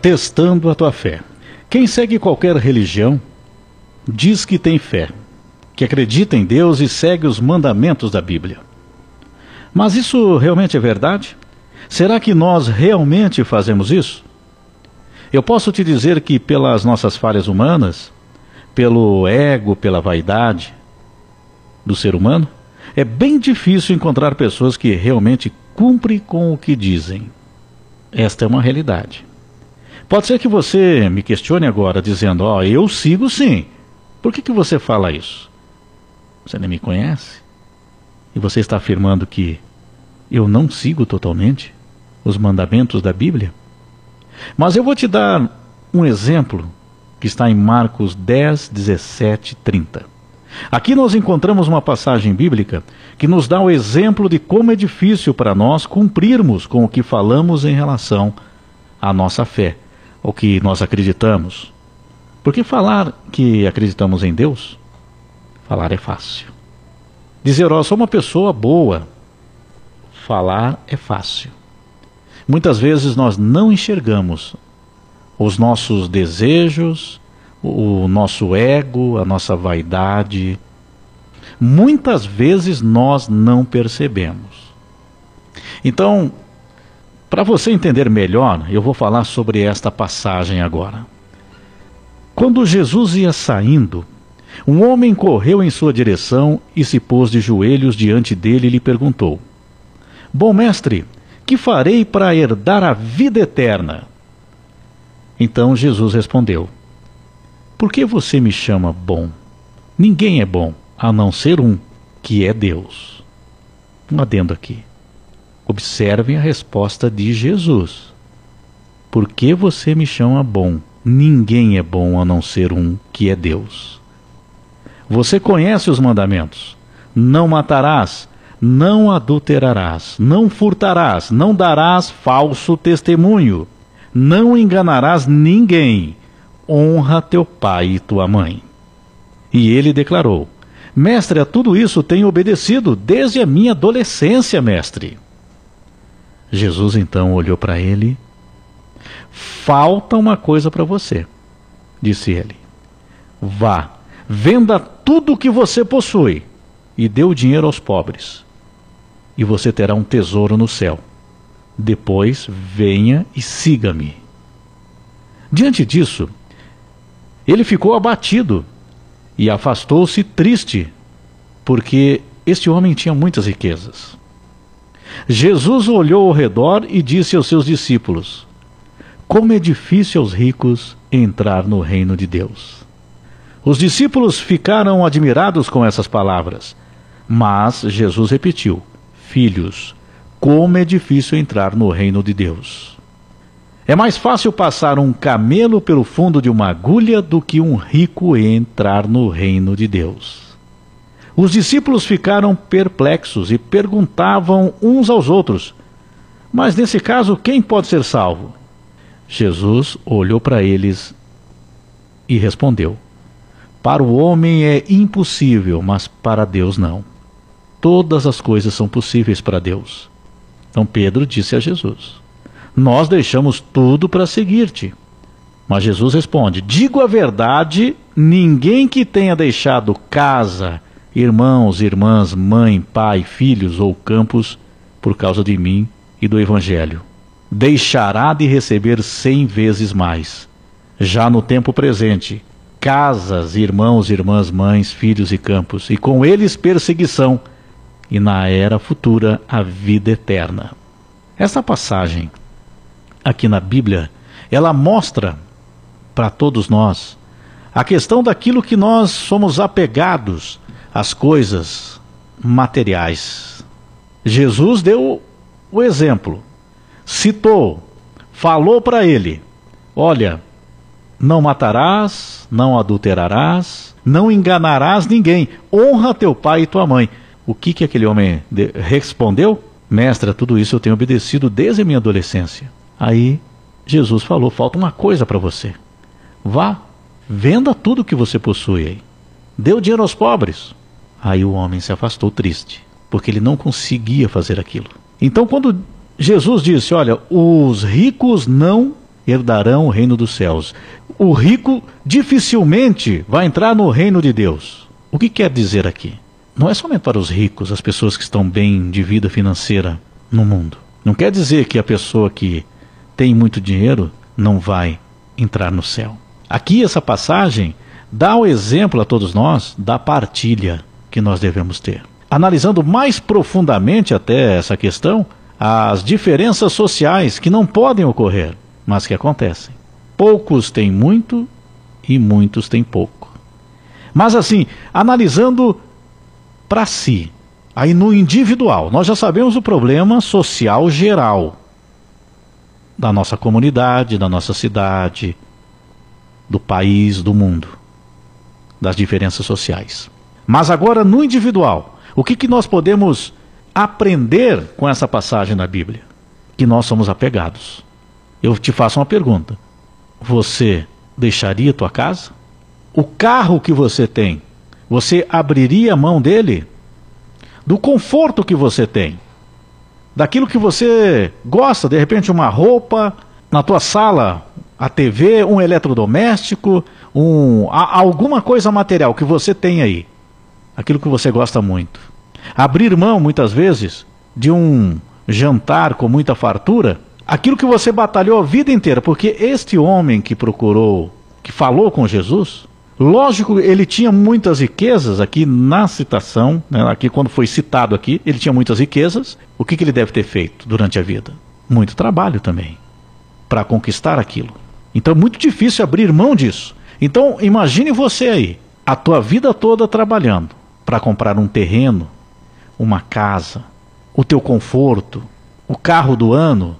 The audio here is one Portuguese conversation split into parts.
testando a tua fé. Quem segue qualquer religião diz que tem fé, que acredita em Deus e segue os mandamentos da Bíblia. Mas isso realmente é verdade? Será que nós realmente fazemos isso? Eu posso te dizer que, pelas nossas falhas humanas, pelo ego, pela vaidade do ser humano, é bem difícil encontrar pessoas que realmente cumprem com o que dizem. Esta é uma realidade. Pode ser que você me questione agora, dizendo: Ó, oh, eu sigo sim. Por que, que você fala isso? Você nem me conhece? E você está afirmando que eu não sigo totalmente os mandamentos da Bíblia? Mas eu vou te dar um exemplo que está em Marcos 10, 17, 30. Aqui nós encontramos uma passagem bíblica que nos dá o exemplo de como é difícil para nós cumprirmos com o que falamos em relação à nossa fé, o que nós acreditamos. Porque falar que acreditamos em Deus, falar é fácil. Dizer, ó, oh, sou uma pessoa boa, falar é fácil. Muitas vezes nós não enxergamos os nossos desejos, o nosso ego, a nossa vaidade. Muitas vezes nós não percebemos. Então, para você entender melhor, eu vou falar sobre esta passagem agora. Quando Jesus ia saindo, um homem correu em sua direção e se pôs de joelhos diante dele e lhe perguntou: Bom mestre, que farei para herdar a vida eterna? Então Jesus respondeu: por que você me chama bom? Ninguém é bom, a não ser um, que é Deus. Um adendo aqui. Observem a resposta de Jesus. Por que você me chama bom? Ninguém é bom a não ser um, que é Deus. Você conhece os mandamentos: não matarás, não adulterarás, não furtarás, não darás falso testemunho, não enganarás ninguém honra teu pai e tua mãe. E ele declarou: Mestre, a tudo isso tenho obedecido desde a minha adolescência, mestre. Jesus então olhou para ele. Falta uma coisa para você, disse ele. Vá, venda tudo o que você possui e dê o dinheiro aos pobres, e você terá um tesouro no céu. Depois venha e siga-me. Diante disso, ele ficou abatido e afastou-se triste, porque este homem tinha muitas riquezas. Jesus olhou ao redor e disse aos seus discípulos: Como é difícil aos ricos entrar no reino de Deus. Os discípulos ficaram admirados com essas palavras, mas Jesus repetiu: Filhos, como é difícil entrar no reino de Deus. É mais fácil passar um camelo pelo fundo de uma agulha do que um rico entrar no reino de Deus. Os discípulos ficaram perplexos e perguntavam uns aos outros: Mas nesse caso, quem pode ser salvo? Jesus olhou para eles e respondeu: Para o homem é impossível, mas para Deus não. Todas as coisas são possíveis para Deus. Então Pedro disse a Jesus: nós deixamos tudo para seguir-te. Mas Jesus responde: Digo a verdade, ninguém que tenha deixado casa, irmãos, irmãs, mãe, pai, filhos ou campos por causa de mim e do Evangelho, deixará de receber cem vezes mais. Já no tempo presente, casas, irmãos, irmãs, mães, filhos e campos, e com eles perseguição, e na era futura a vida eterna. Essa passagem aqui na Bíblia, ela mostra para todos nós a questão daquilo que nós somos apegados às coisas materiais. Jesus deu o exemplo, citou, falou para ele: Olha, não matarás, não adulterarás, não enganarás ninguém, honra teu pai e tua mãe. O que, que aquele homem respondeu? Mestra, tudo isso eu tenho obedecido desde a minha adolescência. Aí Jesus falou: falta uma coisa para você. Vá, venda tudo que você possui aí. Dê o dinheiro aos pobres. Aí o homem se afastou triste, porque ele não conseguia fazer aquilo. Então, quando Jesus disse: Olha, os ricos não herdarão o reino dos céus. O rico dificilmente vai entrar no reino de Deus. O que quer dizer aqui? Não é somente para os ricos, as pessoas que estão bem de vida financeira no mundo. Não quer dizer que a pessoa que tem muito dinheiro não vai entrar no céu. Aqui essa passagem dá o exemplo a todos nós da partilha que nós devemos ter. Analisando mais profundamente até essa questão, as diferenças sociais que não podem ocorrer, mas que acontecem. Poucos têm muito e muitos têm pouco. Mas assim, analisando para si, aí no individual, nós já sabemos o problema social geral da nossa comunidade, da nossa cidade, do país, do mundo, das diferenças sociais. Mas agora no individual, o que, que nós podemos aprender com essa passagem na Bíblia? Que nós somos apegados. Eu te faço uma pergunta: você deixaria tua casa? O carro que você tem, você abriria a mão dele? Do conforto que você tem, daquilo que você gosta, de repente uma roupa, na tua sala, a TV, um eletrodoméstico, um, alguma coisa material que você tem aí, aquilo que você gosta muito. Abrir mão, muitas vezes, de um jantar com muita fartura, aquilo que você batalhou a vida inteira, porque este homem que procurou, que falou com Jesus, lógico, ele tinha muitas riquezas aqui na citação, né, aqui quando foi citado aqui, ele tinha muitas riquezas. O que, que ele deve ter feito durante a vida? Muito trabalho também para conquistar aquilo. Então é muito difícil abrir mão disso. Então imagine você aí, a tua vida toda trabalhando para comprar um terreno, uma casa, o teu conforto, o carro do ano,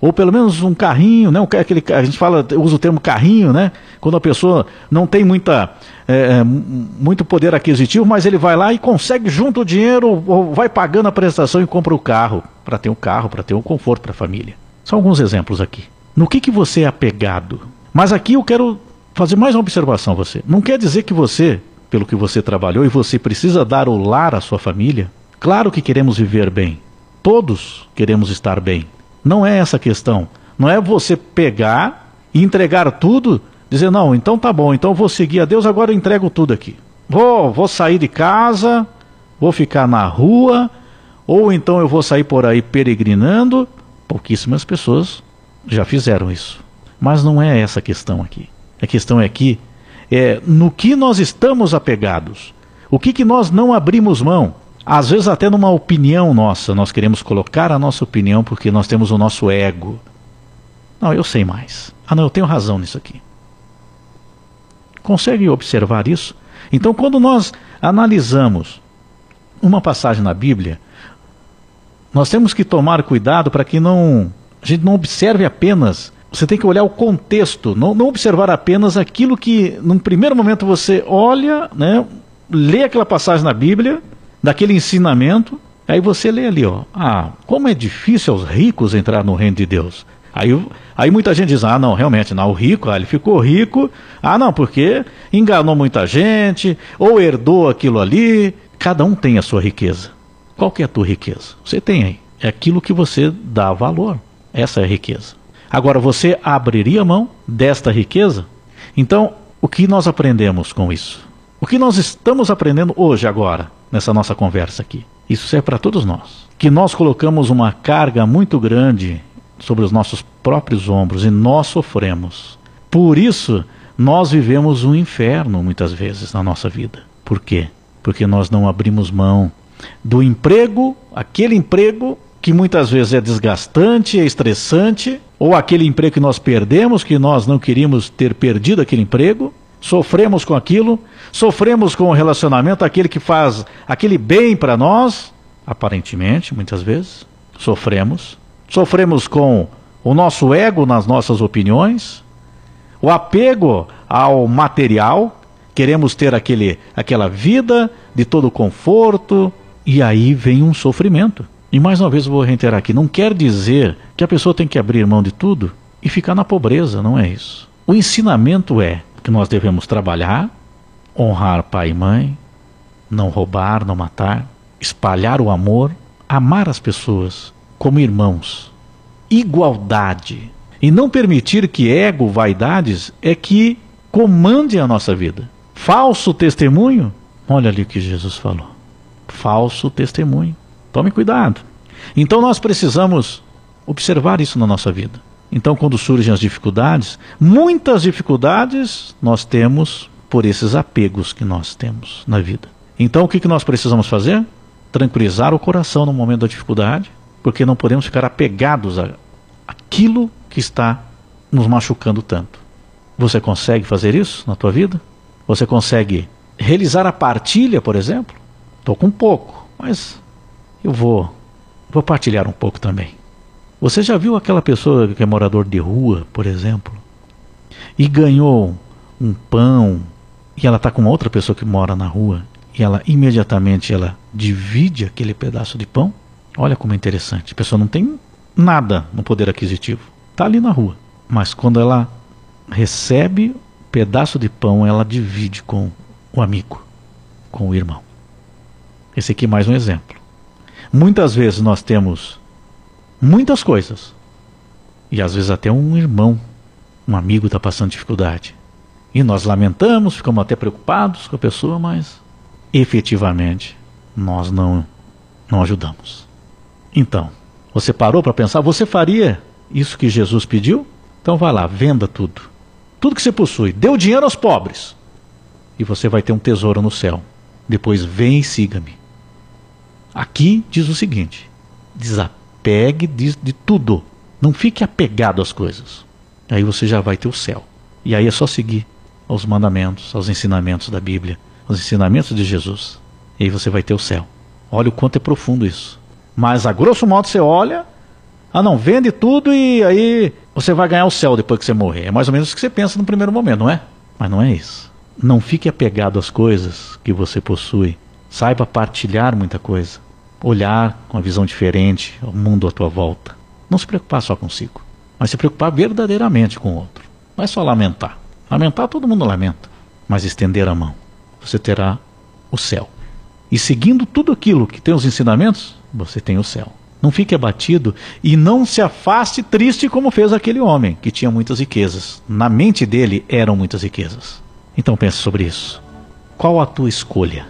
ou pelo menos um carrinho, né? Aquele, a gente fala, usa o termo carrinho, né? Quando a pessoa não tem muita, é, é muito poder aquisitivo, mas ele vai lá e consegue junto o dinheiro, ou vai pagando a prestação e compra o carro, para ter um carro, para ter um conforto para a família. São alguns exemplos aqui. No que, que você é apegado? Mas aqui eu quero fazer mais uma observação você. Não quer dizer que você, pelo que você trabalhou e você precisa dar o lar à sua família. Claro que queremos viver bem. Todos queremos estar bem. Não é essa a questão. Não é você pegar e entregar tudo, dizer, não, então tá bom, então vou seguir a Deus, agora eu entrego tudo aqui. Vou, vou sair de casa, vou ficar na rua, ou então eu vou sair por aí peregrinando. Pouquíssimas pessoas já fizeram isso. Mas não é essa a questão aqui. A questão é aqui é no que nós estamos apegados. O que, que nós não abrimos mão? Às vezes até numa opinião nossa, nós queremos colocar a nossa opinião porque nós temos o nosso ego. Não, eu sei mais. Ah, não, eu tenho razão nisso aqui. Consegue observar isso? Então, quando nós analisamos uma passagem na Bíblia, nós temos que tomar cuidado para que não a gente não observe apenas. Você tem que olhar o contexto, não, não observar apenas aquilo que, num primeiro momento, você olha, né, lê aquela passagem na Bíblia, daquele ensinamento, aí você lê ali, ó, ah, como é difícil aos ricos entrar no reino de Deus. Aí, aí muita gente diz, ah, não, realmente, não, o rico, ah, ele ficou rico, ah, não, porque enganou muita gente, ou herdou aquilo ali. Cada um tem a sua riqueza. Qual que é a tua riqueza? Você tem aí. É aquilo que você dá valor. Essa é a riqueza. Agora, você abriria mão desta riqueza? Então, o que nós aprendemos com isso? O que nós estamos aprendendo hoje, agora, nessa nossa conversa aqui? Isso serve para todos nós. Que nós colocamos uma carga muito grande sobre os nossos próprios ombros e nós sofremos. Por isso, nós vivemos um inferno muitas vezes na nossa vida. Por quê? Porque nós não abrimos mão do emprego, aquele emprego que muitas vezes é desgastante, é estressante, ou aquele emprego que nós perdemos, que nós não queríamos ter perdido aquele emprego, sofremos com aquilo, sofremos com o relacionamento, aquele que faz aquele bem para nós, aparentemente, muitas vezes, sofremos. Sofremos com o nosso ego nas nossas opiniões, o apego ao material, queremos ter aquele, aquela vida de todo conforto, e aí vem um sofrimento. E mais uma vez eu vou reiterar aqui: não quer dizer que a pessoa tem que abrir mão de tudo e ficar na pobreza, não é isso. O ensinamento é que nós devemos trabalhar, honrar pai e mãe, não roubar, não matar, espalhar o amor, amar as pessoas como irmãos, igualdade. E não permitir que ego, vaidades, é que comande a nossa vida. Falso testemunho, olha ali o que Jesus falou. Falso testemunho. Tome cuidado. Então nós precisamos observar isso na nossa vida. Então, quando surgem as dificuldades, muitas dificuldades nós temos por esses apegos que nós temos na vida. Então, o que, que nós precisamos fazer? Tranquilizar o coração no momento da dificuldade, porque não podemos ficar apegados a aquilo que está nos machucando tanto. Você consegue fazer isso na tua vida? Você consegue realizar a partilha, por exemplo? Estou com pouco, mas eu vou, vou partilhar um pouco também. Você já viu aquela pessoa que é morador de rua, por exemplo, e ganhou um pão e ela está com outra pessoa que mora na rua e ela imediatamente ela divide aquele pedaço de pão? Olha como é interessante. A pessoa não tem nada no poder aquisitivo, está ali na rua, mas quando ela recebe pedaço de pão, ela divide com o amigo, com o irmão. Esse aqui é mais um exemplo. Muitas vezes nós temos muitas coisas. E às vezes até um irmão, um amigo está passando dificuldade. E nós lamentamos, ficamos até preocupados com a pessoa, mas efetivamente nós não, não ajudamos. Então, você parou para pensar, você faria isso que Jesus pediu? Então vá lá, venda tudo. Tudo que você possui, dê o dinheiro aos pobres. E você vai ter um tesouro no céu. Depois vem e siga-me. Aqui diz o seguinte: desapega pegue de, de tudo. Não fique apegado às coisas. Aí você já vai ter o céu. E aí é só seguir aos mandamentos, aos ensinamentos da Bíblia, aos ensinamentos de Jesus. E aí você vai ter o céu. Olha o quanto é profundo isso. Mas a grosso modo você olha, ah não, vende tudo e aí você vai ganhar o céu depois que você morrer. É mais ou menos o que você pensa no primeiro momento, não é? Mas não é isso. Não fique apegado às coisas que você possui. Saiba partilhar muita coisa olhar com uma visão diferente ao mundo à tua volta. Não se preocupar só consigo, mas se preocupar verdadeiramente com o outro. Não é só lamentar. Lamentar todo mundo lamenta, mas estender a mão. Você terá o céu. E seguindo tudo aquilo que tem os ensinamentos, você tem o céu. Não fique abatido e não se afaste triste como fez aquele homem que tinha muitas riquezas. Na mente dele eram muitas riquezas. Então pense sobre isso. Qual a tua escolha?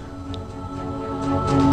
Thank you.